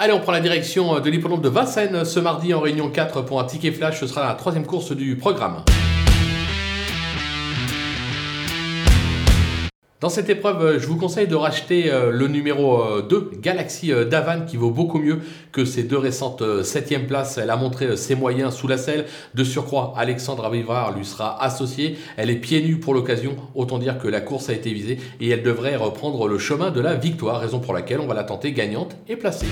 Allez, on prend la direction de l'hippodrome de Vincennes ce mardi en réunion 4 pour un ticket flash. Ce sera la troisième course du programme. Dans cette épreuve, je vous conseille de racheter euh, le numéro 2, euh, Galaxy euh, Davan, qui vaut beaucoup mieux que ses deux récentes 7 places. Elle a montré ses moyens sous la selle. De surcroît, Alexandre Avivard lui sera associé. Elle est pieds nus pour l'occasion, autant dire que la course a été visée et elle devrait reprendre le chemin de la victoire, raison pour laquelle on va la tenter gagnante et placée.